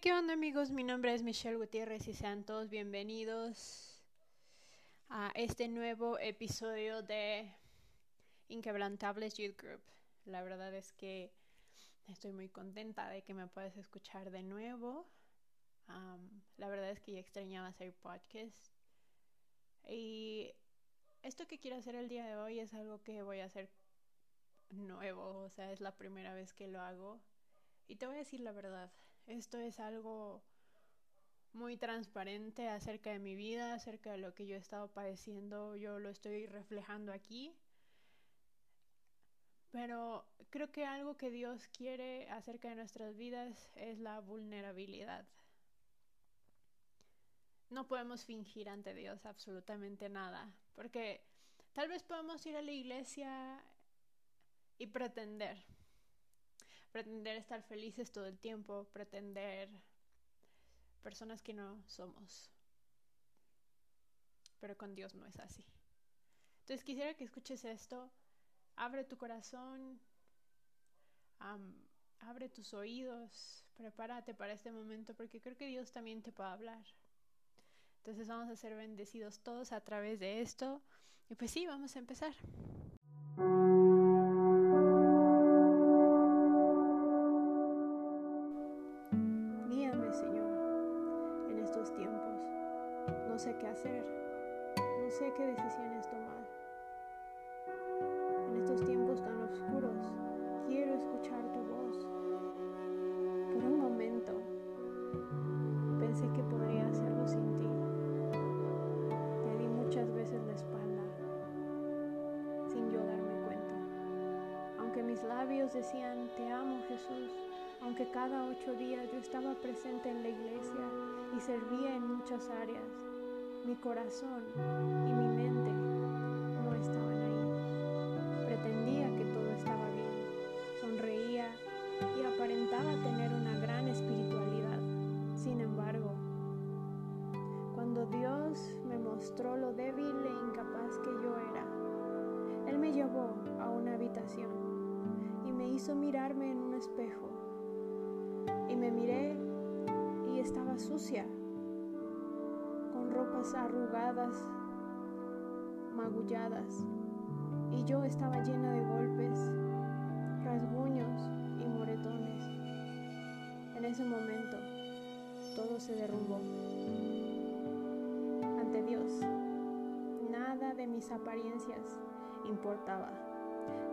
¿qué onda amigos? Mi nombre es Michelle Gutiérrez y sean todos bienvenidos a este nuevo episodio de Inquebrantables Youth Group. La verdad es que estoy muy contenta de que me puedas escuchar de nuevo. la verdad es que ya extrañaba hacer podcast. Y esto que quiero hacer el día de hoy es algo que voy a hacer nuevo, o sea, es la primera vez que lo hago. Y te voy a decir la verdad, esto es algo muy transparente acerca de mi vida, acerca de lo que yo he estado padeciendo, yo lo estoy reflejando aquí. Pero creo que algo que Dios quiere acerca de nuestras vidas es la vulnerabilidad. No podemos fingir ante Dios absolutamente nada, porque tal vez podemos ir a la iglesia y pretender, pretender estar felices todo el tiempo, pretender personas que no somos. Pero con Dios no es así. Entonces quisiera que escuches esto, abre tu corazón, abre tus oídos, prepárate para este momento porque creo que Dios también te puede hablar. Entonces vamos a ser bendecidos todos a través de esto. Y pues sí, vamos a empezar. Qué decisiones tomar. En estos tiempos tan oscuros, quiero escuchar tu voz. Por un momento, pensé que podría hacerlo sin ti. Te di muchas veces la espalda, sin yo darme cuenta. Aunque mis labios decían, te amo Jesús, aunque cada ocho días yo estaba presente en la iglesia y servía en muchas áreas, mi corazón y mi mente no estaban ahí. Pretendía que todo estaba bien, sonreía y aparentaba tener una gran espiritualidad. Sin embargo, cuando Dios me mostró lo débil e incapaz que yo era, Él me llevó a una habitación y me hizo mirarme en un espejo. Y me miré y estaba sucia arrugadas, magulladas, y yo estaba llena de golpes, rasguños y moretones. En ese momento, todo se derrumbó. Ante Dios, nada de mis apariencias importaba.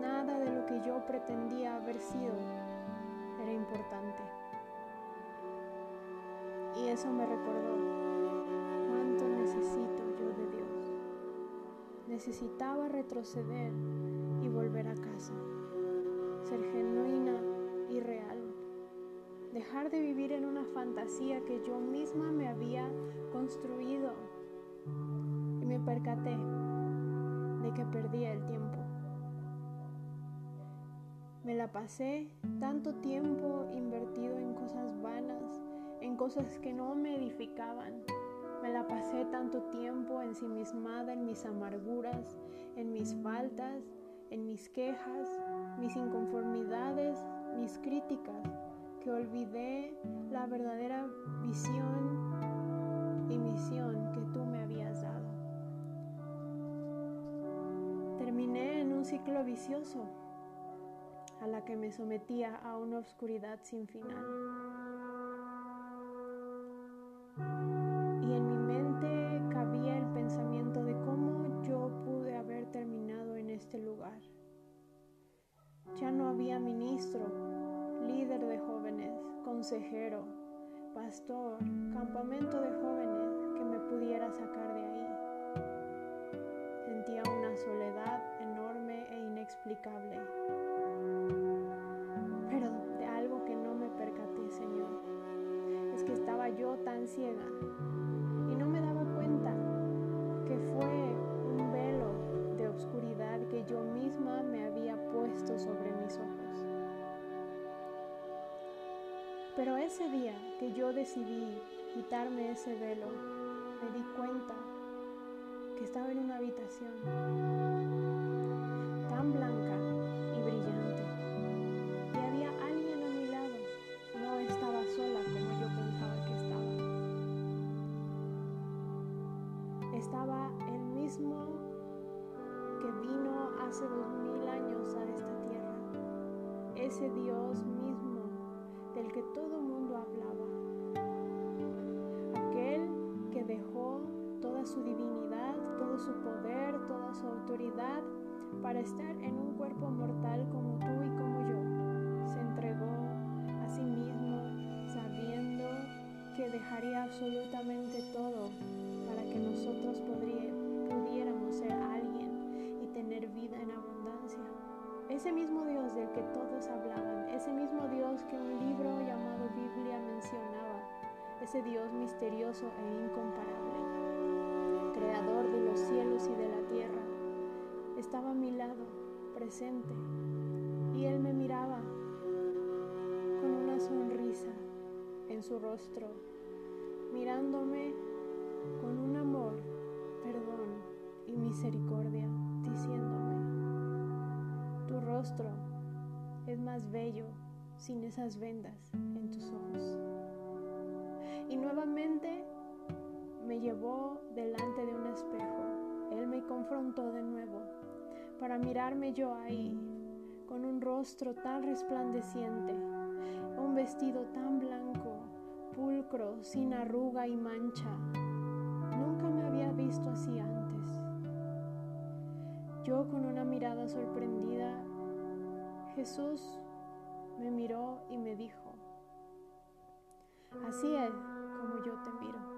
Nada de lo que yo pretendía haber sido era importante. Y eso me recordó necesito yo de Dios. Necesitaba retroceder y volver a casa, ser genuina y real, dejar de vivir en una fantasía que yo misma me había construido. Y me percaté de que perdía el tiempo. Me la pasé tanto tiempo invertido en cosas vanas, en cosas que no me edificaban, me la pasé tanto tiempo ensimismada en mis amarguras, en mis faltas, en mis quejas, mis inconformidades, mis críticas, que olvidé la verdadera visión y misión que tú me habías dado. Terminé en un ciclo vicioso a la que me sometía a una oscuridad sin final. Pastor, campamento de jóvenes que me pudiera sacar de ahí. Sentía una soledad enorme e inexplicable. Pero de algo que no me percaté, Señor, es que estaba yo tan ciega decidí quitarme ese velo, me di cuenta que estaba en una habitación tan blanca su divinidad, todo su poder, toda su autoridad para estar en un cuerpo mortal como tú y como yo. Se entregó a sí mismo sabiendo que dejaría absolutamente todo para que nosotros pudiéramos ser alguien y tener vida en abundancia. Ese mismo Dios del que todos hablaban, ese mismo Dios que un libro llamado Biblia mencionaba, ese Dios misterioso e incomparable, creador de los cielos y de la tierra, estaba a mi lado, presente, y él me miraba con una sonrisa en su rostro, mirándome con un amor, perdón y misericordia, diciéndome, tu rostro es más bello sin esas vendas en tus ojos. Y nuevamente me llevó delante de un espejo. Él me confrontó de nuevo para mirarme yo ahí, con un rostro tan resplandeciente, un vestido tan blanco, pulcro, sin arruga y mancha. Nunca me había visto así antes. Yo con una mirada sorprendida, Jesús me miró y me dijo, así es como yo te miro.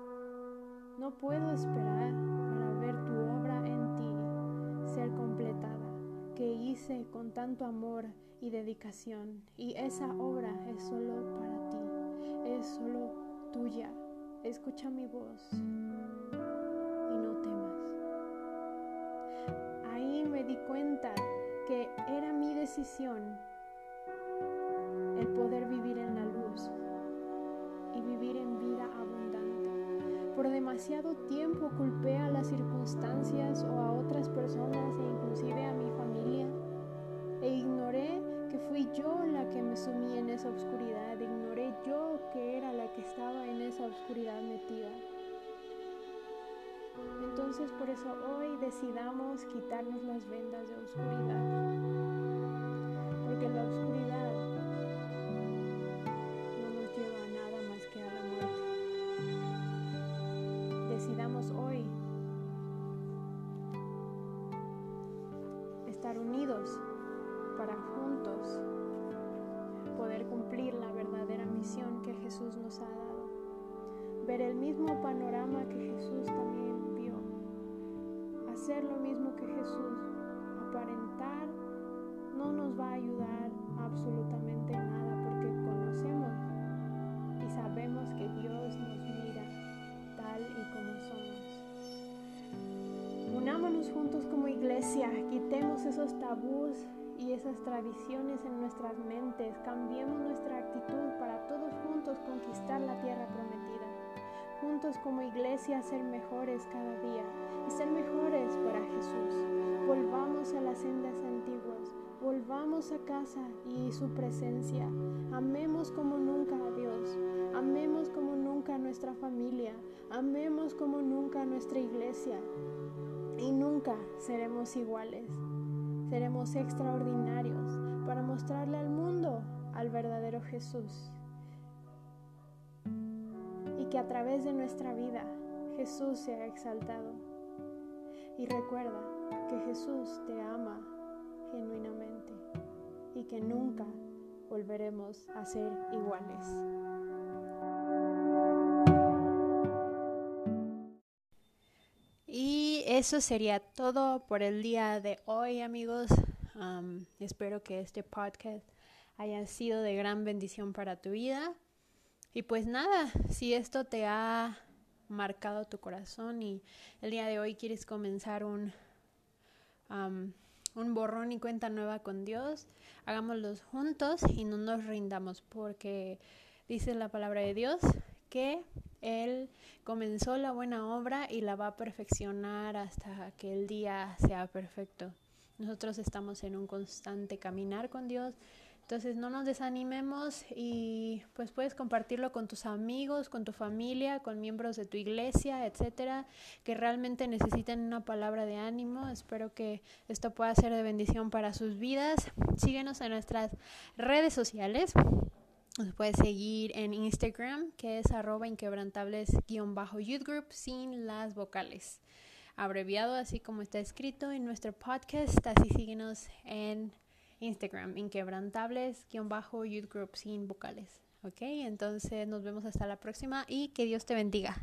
No puedo esperar para ver tu obra en ti ser completada, que hice con tanto amor y dedicación. Y esa obra es solo para ti, es solo tuya. Escucha mi voz y no temas. Ahí me di cuenta que era mi decisión el poder vivir en la luz y vivir en vida. Por demasiado tiempo culpé a las circunstancias o a otras personas e inclusive a mi familia. E ignoré que fui yo la que me sumí en esa oscuridad, ignoré yo que era la que estaba en esa oscuridad metida. Entonces por eso hoy decidamos quitarnos las vendas de oscuridad, porque la oscuridad estar unidos para juntos poder cumplir la verdadera misión que Jesús nos ha dado. Ver el mismo panorama que Jesús también vio. Hacer lo mismo que Jesús. Aparentar no nos va a ayudar absolutamente nada porque conocemos y sabemos que Dios iglesia, quitemos esos tabús y esas tradiciones en nuestras mentes, cambiemos nuestra actitud para todos juntos conquistar la tierra prometida. Juntos como iglesia ser mejores cada día y ser mejores para Jesús. Volvamos a las sendas antiguas, volvamos a casa y su presencia. Amemos como nunca a Dios, amemos como nunca a nuestra familia, amemos como nunca a nuestra iglesia y nunca seremos iguales seremos extraordinarios para mostrarle al mundo al verdadero Jesús. Y que a través de nuestra vida Jesús sea exaltado. Y recuerda que Jesús te ama genuinamente y que nunca volveremos a ser iguales. Eso sería todo por el día de hoy, amigos. espero que este podcast haya sido de gran bendición para tu vida. Y pues nada, si esto te ha marcado tu corazón y el día de hoy quieres comenzar un, un borrón y cuenta nueva con Dios, hagámoslos juntos y no nos rindamos porque dice la palabra de Dios que Él comenzó la buena obra y la va a perfeccionar hasta que el día sea perfecto. Nosotros estamos en un constante caminar con Dios, Entonces no nos desanimemos y pues puedes compartirlo con tus amigos, con tu familia, con miembros de tu iglesia, etcétera, que realmente necesiten una palabra de ánimo. Espero que esto pueda ser de bendición para sus vidas. Síguenos en nuestras redes sociales. Nos puedes seguir en Instagram, que es arroba inquebrantables-youth group sin las vocales. Abreviado así como está escrito en nuestro podcast. Así síguenos en Instagram, inquebrantables-youth group sin vocales. Ok, entonces nos vemos hasta la próxima y que Dios te bendiga.